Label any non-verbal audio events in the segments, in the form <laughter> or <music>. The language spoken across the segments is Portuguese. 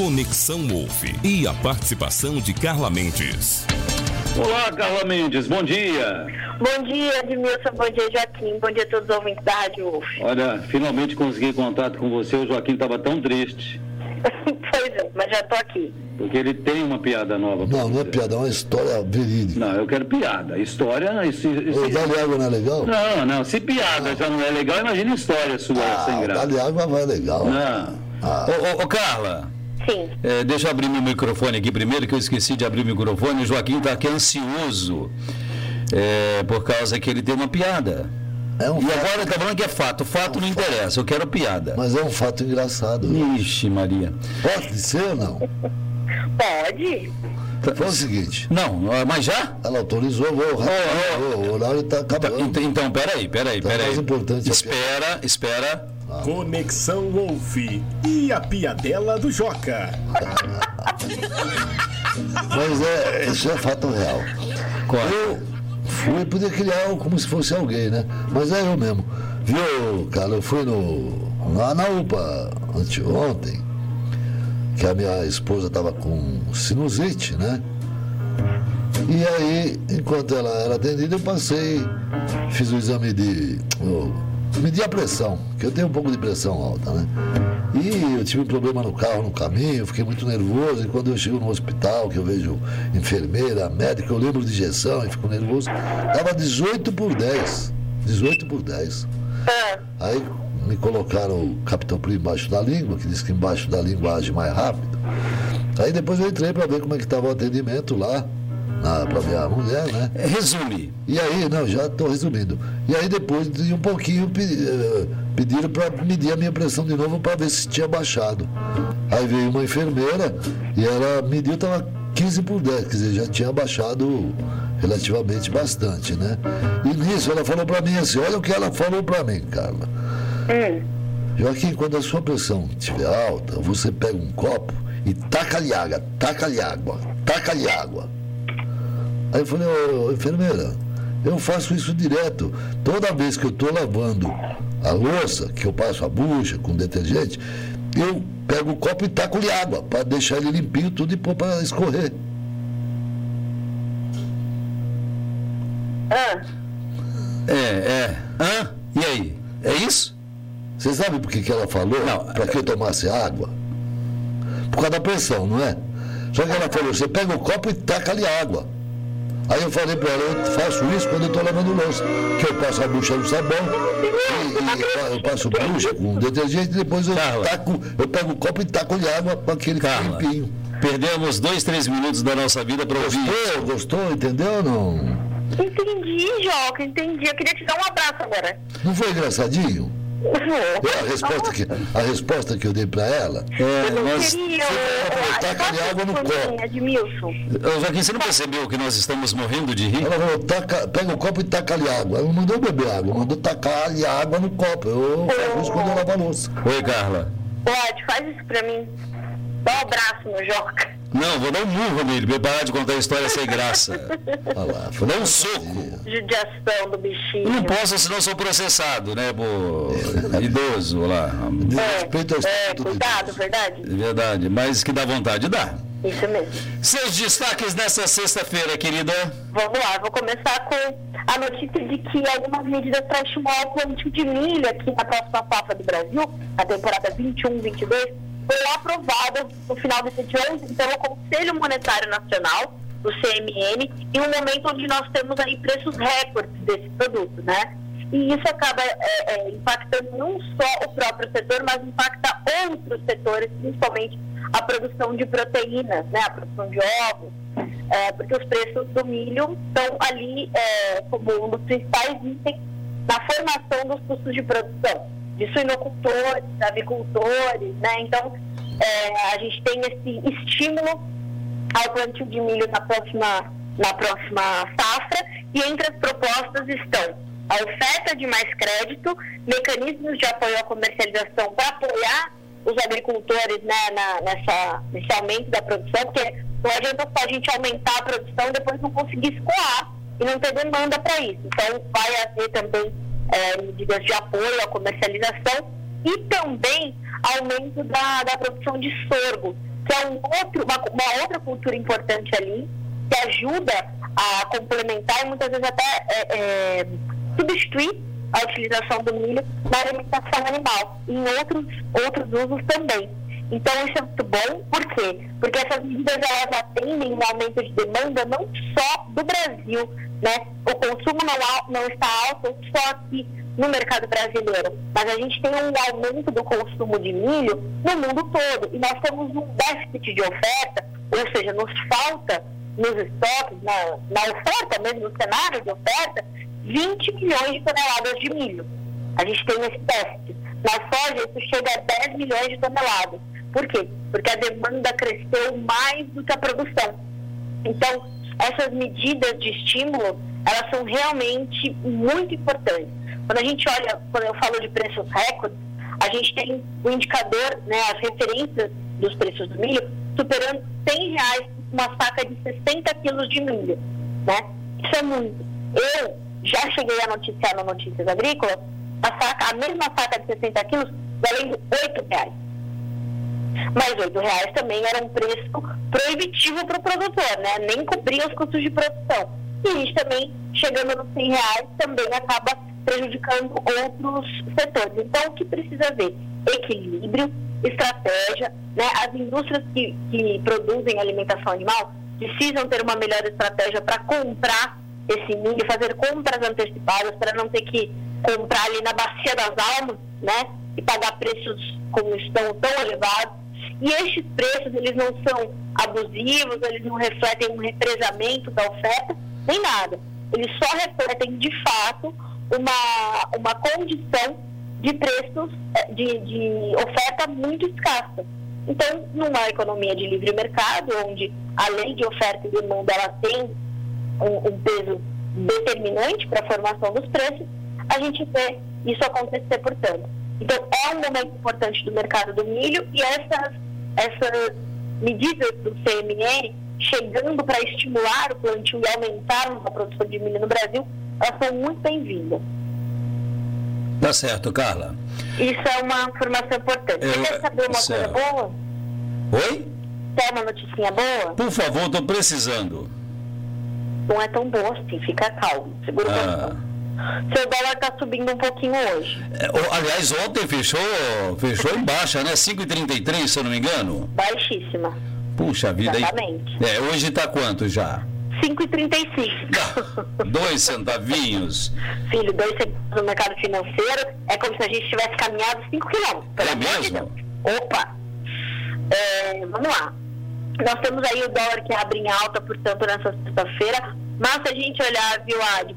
Conexão Wolf e a participação de Carla Mendes. Olá, Carla Mendes, bom dia. Bom dia, Edmilson, bom dia, Joaquim, bom dia a todos os ouvintes da Rádio Wolf. Olha, finalmente consegui contato com você, o Joaquim estava tão triste. <laughs> pois é, mas já tô aqui. Porque ele tem uma piada nova. Não, não é piada, é uma história verídica. Não, eu quero piada. História. Isso, isso... O Dali Água não é legal? Não, não. Se piada ah. já não é legal, imagina história sua ah, sem graça. Dali Água vai legal. Não. Ah. Ô, ô, ô, Carla. Sim. É, deixa eu abrir meu microfone aqui primeiro, que eu esqueci de abrir o microfone. O Joaquim está aqui ansioso. É, por causa que ele tem uma piada. É um e fato... agora está falando que é fato. Fato é um não fato. interessa, eu quero piada. Mas é um fato engraçado. Ixi, Maria. Pode ser ou não? Pode. Foi o seguinte. Não, mas já? Ela autorizou, vou, oh, oh. o horário está acabando. Então, então, peraí, peraí, então, peraí. mais importante espera, espera. Conexão Wolf e a piadela do Joca. mas é, isso é fato real. Qual? Eu fui, podia criar como se fosse alguém, né? Mas é eu mesmo. Viu, cara, eu fui no, lá na UPA anteontem que a minha esposa estava com sinusite, né? E aí, enquanto ela era atendida, eu passei, fiz o exame de. Eu, medi a pressão, que eu tenho um pouco de pressão alta, né? E eu tive um problema no carro no caminho, fiquei muito nervoso. E quando eu chego no hospital, que eu vejo enfermeira, médica, eu lembro de injeção e fico nervoso. Tava 18 por 10. 18 por 10. É. Aí me colocaram o capitão por embaixo da língua, que diz que embaixo da língua age mais rápido. Aí depois eu entrei para ver como é que estava o atendimento lá, para minha mulher, né? Resume. E aí, não, já estou resumindo. E aí depois de um pouquinho eh, pediram para medir a minha pressão de novo para ver se tinha baixado. Aí veio uma enfermeira e ela mediu, estava 15 por 10, quer dizer, já tinha baixado relativamente bastante, né? E nisso ela falou para mim assim, olha o que ela falou para mim, Carla. Hum. Joaquim, quando a sua pressão estiver alta, você pega um copo e taca-lhe água, taca-lhe água, taca-lhe água. Aí eu falei, ô, enfermeira, eu faço isso direto. Toda vez que eu estou lavando a louça, que eu passo a bucha com detergente, eu pego o copo e taco-lhe água, para deixar ele limpinho tudo e pôr para escorrer. Ah. É, é. Hã? E aí? É isso? Você sabe por que, que ela falou? Para que eu tomasse água? Por causa da pressão, não é? Só que ela falou, você pega o copo e taca ali água. Aí eu falei para ela, eu faço isso quando eu estou lavando louça. Que eu passo a bucha no sabão, e, e eu passo bucha com detergente, e depois eu, taco, eu pego o copo e taco de água para que ele fique limpinho. Perdemos dois, três minutos da nossa vida para ouvir. Gostou? Gostou? Entendeu ou não? Entendi, Joca, entendi. Eu queria te dar um abraço agora. Não foi engraçadinho? É a resposta que, a resposta que eu dei para ela. É, eu nós, queria. Taca de água no copo. Edmilson. Joaquim, você não percebeu que nós estamos morrendo de rir? Ela falou, taca, pega o copo e taca-lhe água. Ela não mandou beber água, mandou tacar-lhe água no copo. Eu isso quando eu lavo a louça. Oi, Carla. Pode, faz isso para mim. Dá um abraço no Joca. Não, vou dar um murro nele pra parar de contar a história sem graça. <laughs> Olha lá, vou dar um soco. Judiação do bichinho. Eu não posso, senão sou processado, né, por idoso lá. É, é cuidado, verdade? É verdade, mas que dá vontade, dá. Isso mesmo. Seus destaques nessa sexta-feira, querida? Vamos lá, vou começar com a notícia de que algumas medidas para estimular o plantio de milho aqui na próxima safra do Brasil, na temporada 21-22, foi aprovada no final desse ano pelo Conselho Monetário Nacional, do CMN, em um momento onde nós temos aí preços recordes desse produto, né? E isso acaba é, é, impactando não só o próprio setor, mas impacta outros setores, principalmente a produção de proteínas, né? A produção de ovos, é, porque os preços do milho estão ali é, como um dos principais itens na formação dos custos de produção de suinocultores, avicultores, né? Então, é, a gente tem esse estímulo ao plantio de milho na próxima, na próxima safra e entre as propostas estão a oferta de mais crédito, mecanismos de apoio à comercialização para apoiar os agricultores né, na, nessa, nesse aumento da produção, porque não adianta só a gente aumentar a produção e depois não conseguir escoar e não ter demanda para isso. Então, vai haver também é, medidas de apoio à comercialização e também aumento da, da produção de sorgo. que é um outro, uma, uma outra cultura importante ali, que ajuda a complementar e muitas vezes até é, é, substituir a utilização do milho na alimentação animal e em outros, outros usos também. Então isso é muito bom, por quê? Porque essas medidas elas atendem um aumento de demanda não só do Brasil, né? O consumo não, não está alto só aqui no mercado brasileiro, mas a gente tem um aumento do consumo de milho no mundo todo e nós temos um déficit de oferta, ou seja, nos falta nos estoques, na, na oferta mesmo, no cenário de oferta, 20 milhões de toneladas de milho. A gente tem esse déficit. Na soja, isso chega a 10 milhões de toneladas. Por quê? Porque a demanda cresceu mais do que a produção. Então, essas medidas de estímulo, elas são realmente muito importantes. Quando a gente olha, quando eu falo de preços recordes, a gente tem o indicador, né, as referências dos preços do milho, superando 100 reais uma saca de 60 quilos de milho. Né? Isso é muito. Eu já cheguei a noticiar no Notícias Agrícolas a, saca, a mesma saca de 60 quilos valendo 8 reais. Mas 8 reais também era um preço proibitivo para o produtor, né? Nem cobria os custos de produção. E a gente também, chegando nos 100 reais, também acaba prejudicando outros setores. Então, o que precisa ver? Equilíbrio, estratégia. Né? As indústrias que, que produzem alimentação animal precisam ter uma melhor estratégia para comprar esse milho, fazer compras antecipadas para não ter que comprar ali na bacia das almas, né? E pagar preços como estão tão elevados. E estes preços, eles não são abusivos, eles não refletem um represamento da oferta, nem nada. Eles só refletem, de fato, uma, uma condição de preços, eh, de, de oferta muito escassa. Então, numa economia de livre mercado, onde a lei de oferta e demanda ela tem um, um peso determinante para a formação dos preços, a gente vê isso acontecer, portanto. Então, é um momento importante do mercado do milho e essas, essas medidas do CMN, chegando para estimular o plantio e aumentar a produção de milho no Brasil, elas são muito bem-vindas. Tá certo, Carla. Isso é uma informação importante. Você quer saber uma certo. coisa boa? Oi? Quer uma noticinha boa? Por favor, estou precisando. Não é tão boa assim, fica calmo. Segura ah. o Seu dólar está subindo um pouquinho hoje. É, aliás, ontem fechou, fechou em baixa, né? 5,33, se eu não me engano. Baixíssima. Puxa vida. Exatamente. É, hoje está quanto já? 5,35. dois centavinhos. Filho, dois centavos no mercado financeiro é como se a gente tivesse caminhado 5 quilômetros. É mesmo? Opa! É, vamos lá. Nós temos aí o dólar que abre em alta, portanto, nessa sexta-feira. Mas se a gente olhar, viu, Ad,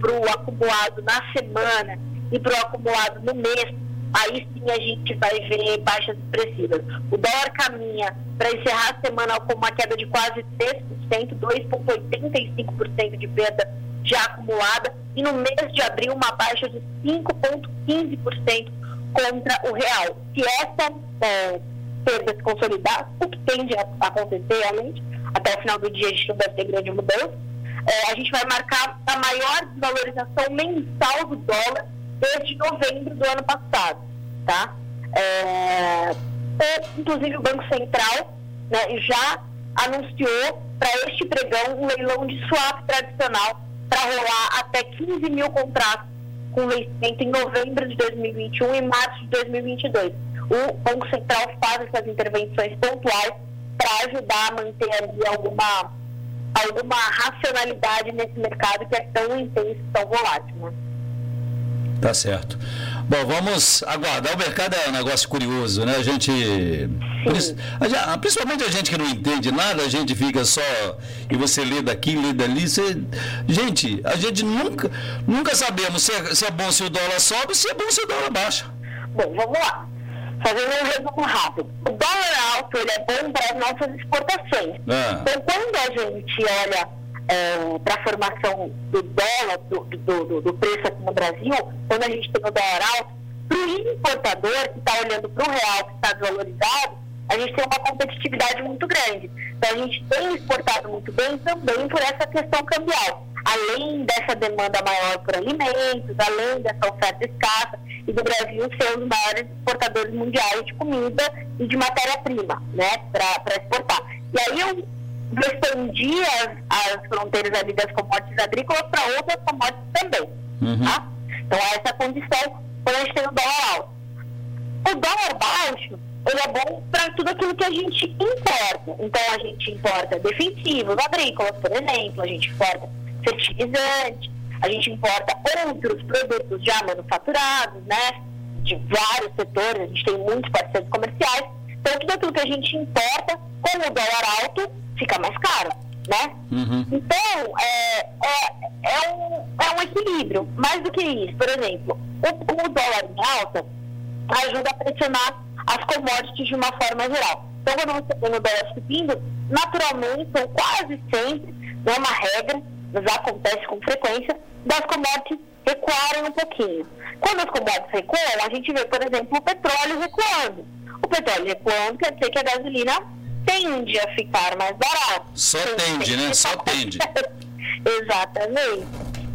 para o acumulado na semana e para o acumulado no mês, aí sim a gente vai ver baixas expressivas. O dólar caminha para encerrar a semana com uma queda de quase 3%, 2,85% de perda já acumulada, e no mês de abril uma baixa de 5,15% contra o real. Se essa é, perda se consolidar, o que tende a acontecer realmente, até o final do dia a gente não deve ter grande mudança, é, a gente vai marcar a maior desvalorização mensal do dólar desde novembro do ano passado, tá? É, inclusive o Banco Central né, já anunciou para este pregão um leilão de swap tradicional para rolar até 15 mil contratos com vencimento em novembro de 2021 e março de 2022. O Banco Central faz essas intervenções pontuais para ajudar a manter ali alguma, alguma racionalidade nesse mercado que é tão intenso, tão volátil. Né? Tá certo. Bom, vamos aguardar. O mercado é um negócio curioso, né? A gente. Principalmente a gente que não entende nada, a gente fica só. E você lê daqui, lê dali. Você... Gente, a gente nunca, nunca sabemos se é, se é bom se o dólar sobe, se é bom se o dólar baixa. Bom, vamos lá. Fazendo um resumo rápido. O dólar alto ele é bom para as nossas exportações. Ah. Então, quando a gente olha é, para a formação do dólar, do, do, do, do, preço aqui no Brasil, quando a gente tem o dólar alto, para o importador que está olhando para o real que está desvalorizado, a gente tem uma competitividade muito grande. Então a gente tem exportado muito bem também por essa questão cambial. Além dessa demanda maior por alimentos, além dessa oferta escassa, e do Brasil ser um dos maiores exportadores mundiais de comida e de matéria-prima, né, para exportar. E aí eu expandir as, as fronteiras ali das commodities agrícolas para outras commodities também. Uhum. Tá? Então, essa é a condição quando a gente tem o dólar alto. O dólar baixo, ele é bom para tudo aquilo que a gente importa. Então, a gente importa defensivos agrícolas, por exemplo, a gente importa fertilizantes, a gente importa outros produtos já manufaturados, né? De vários setores, a gente tem muitos parceiros comerciais. Então, tudo aquilo que a gente importa, com o dólar alto, fica mais caro, né? Uhum. Então, é, é, é, um, é um equilíbrio. Mais do que isso, por exemplo, o, o dólar em alta ajuda a pressionar as commodities de uma forma geral. Então, quando você tem o dólar subindo, naturalmente, ou quase sempre, não é uma regra, mas acontece com frequência, das commodities recuarem um pouquinho. Quando as commodities recuam, a gente vê, por exemplo, o petróleo recuando. O petróleo recuando quer dizer que a gasolina tende a ficar mais barato. Só tende, né? Só tende. <laughs> Exatamente.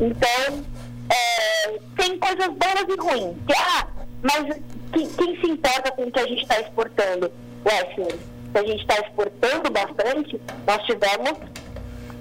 Então, é, tem coisas boas e ruins. Ah, mas quem, quem se importa com o que a gente está exportando? Wesley, se a gente está exportando bastante, nós tivemos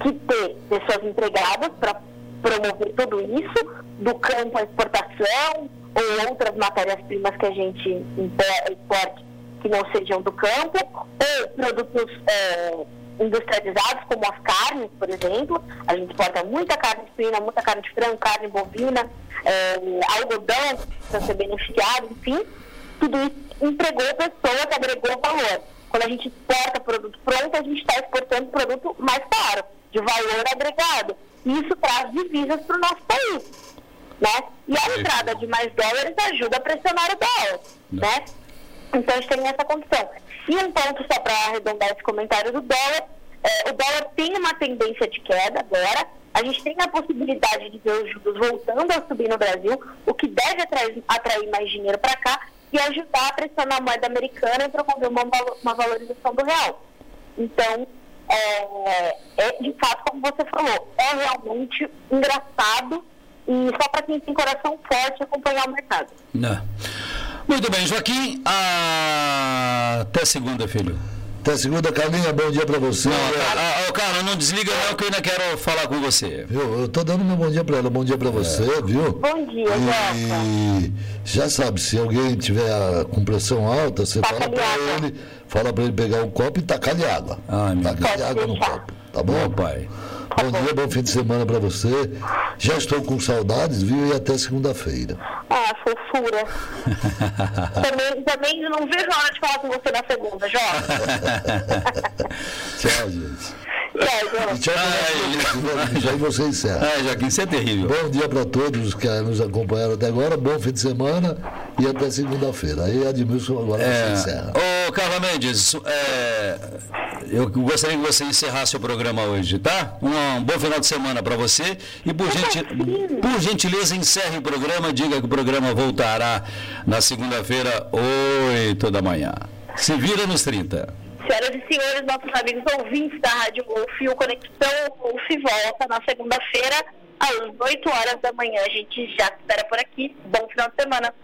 que ter pessoas empregadas para promover tudo isso, do campo à exportação ou outras matérias-primas que a gente exporte que não sejam do campo, ou produtos é, industrializados, como as carnes, por exemplo. A gente exporta muita carne suína, muita carne de frango, carne bovina, é, algodão para ser beneficiado, enfim. Tudo isso empregou pessoas, agregou valor. Quando a gente exporta produto pronto, a gente está exportando produto mais caro, de valor agregado. E isso traz divisas para o nosso país. Né? E a entrada de mais dólares ajuda a pressionar o dólar. Né? Então, a gente tem essa condição. E um ponto só para arredondar esse comentário do dólar, é, o dólar tem uma tendência de queda agora, a gente tem a possibilidade de ver os juros voltando a subir no Brasil, o que deve atrair, atrair mais dinheiro para cá e ajudar a pressionar a moeda americana e promover uma, uma valorização do real. Então, é, é, de fato, como você falou, é realmente engraçado e só para quem tem coração forte acompanhar o mercado. Não. Muito bem, Joaquim. Até segunda, filho. Até segunda, Carlinha, bom dia para você. Não, ah, ah, cara, não desliga não que eu ainda quero falar com você. Viu? Eu tô dando meu bom dia para ela, bom dia para você, é. viu? Bom dia, E já sabe, se alguém tiver com pressão alta, você fala para ele, fala para ele pegar um copo e tacar de água. Ai, tacar de água no copo, tá bom? Meu pai. Bom dia, bom fim de semana para você. Já estou com saudades, viu? E até segunda-feira. Ah, fofura. <laughs> também, também não vejo a hora de falar com você na segunda, Jorge. <laughs> Tchau, gente. Tchau, ai, já você encerra. Ai, Joaquim, isso é terrível. Bom dia para todos que nos acompanharam até agora. Bom fim de semana e até segunda-feira. Aí, Admilson, agora é, você encerra. Ô, Carla Mendes, é, eu gostaria que você encerrasse o programa hoje, tá? Um, bom final de semana para você. E por, gente, por gentileza, encerre o programa. Diga que o programa voltará na segunda-feira, 8 da manhã. Se vira nos 30. Senhoras e senhores, nossos amigos ouvintes da Rádio Wolf, o Conexão Wolf volta na segunda-feira, às 8 horas da manhã. A gente já espera por aqui. Bom final de semana.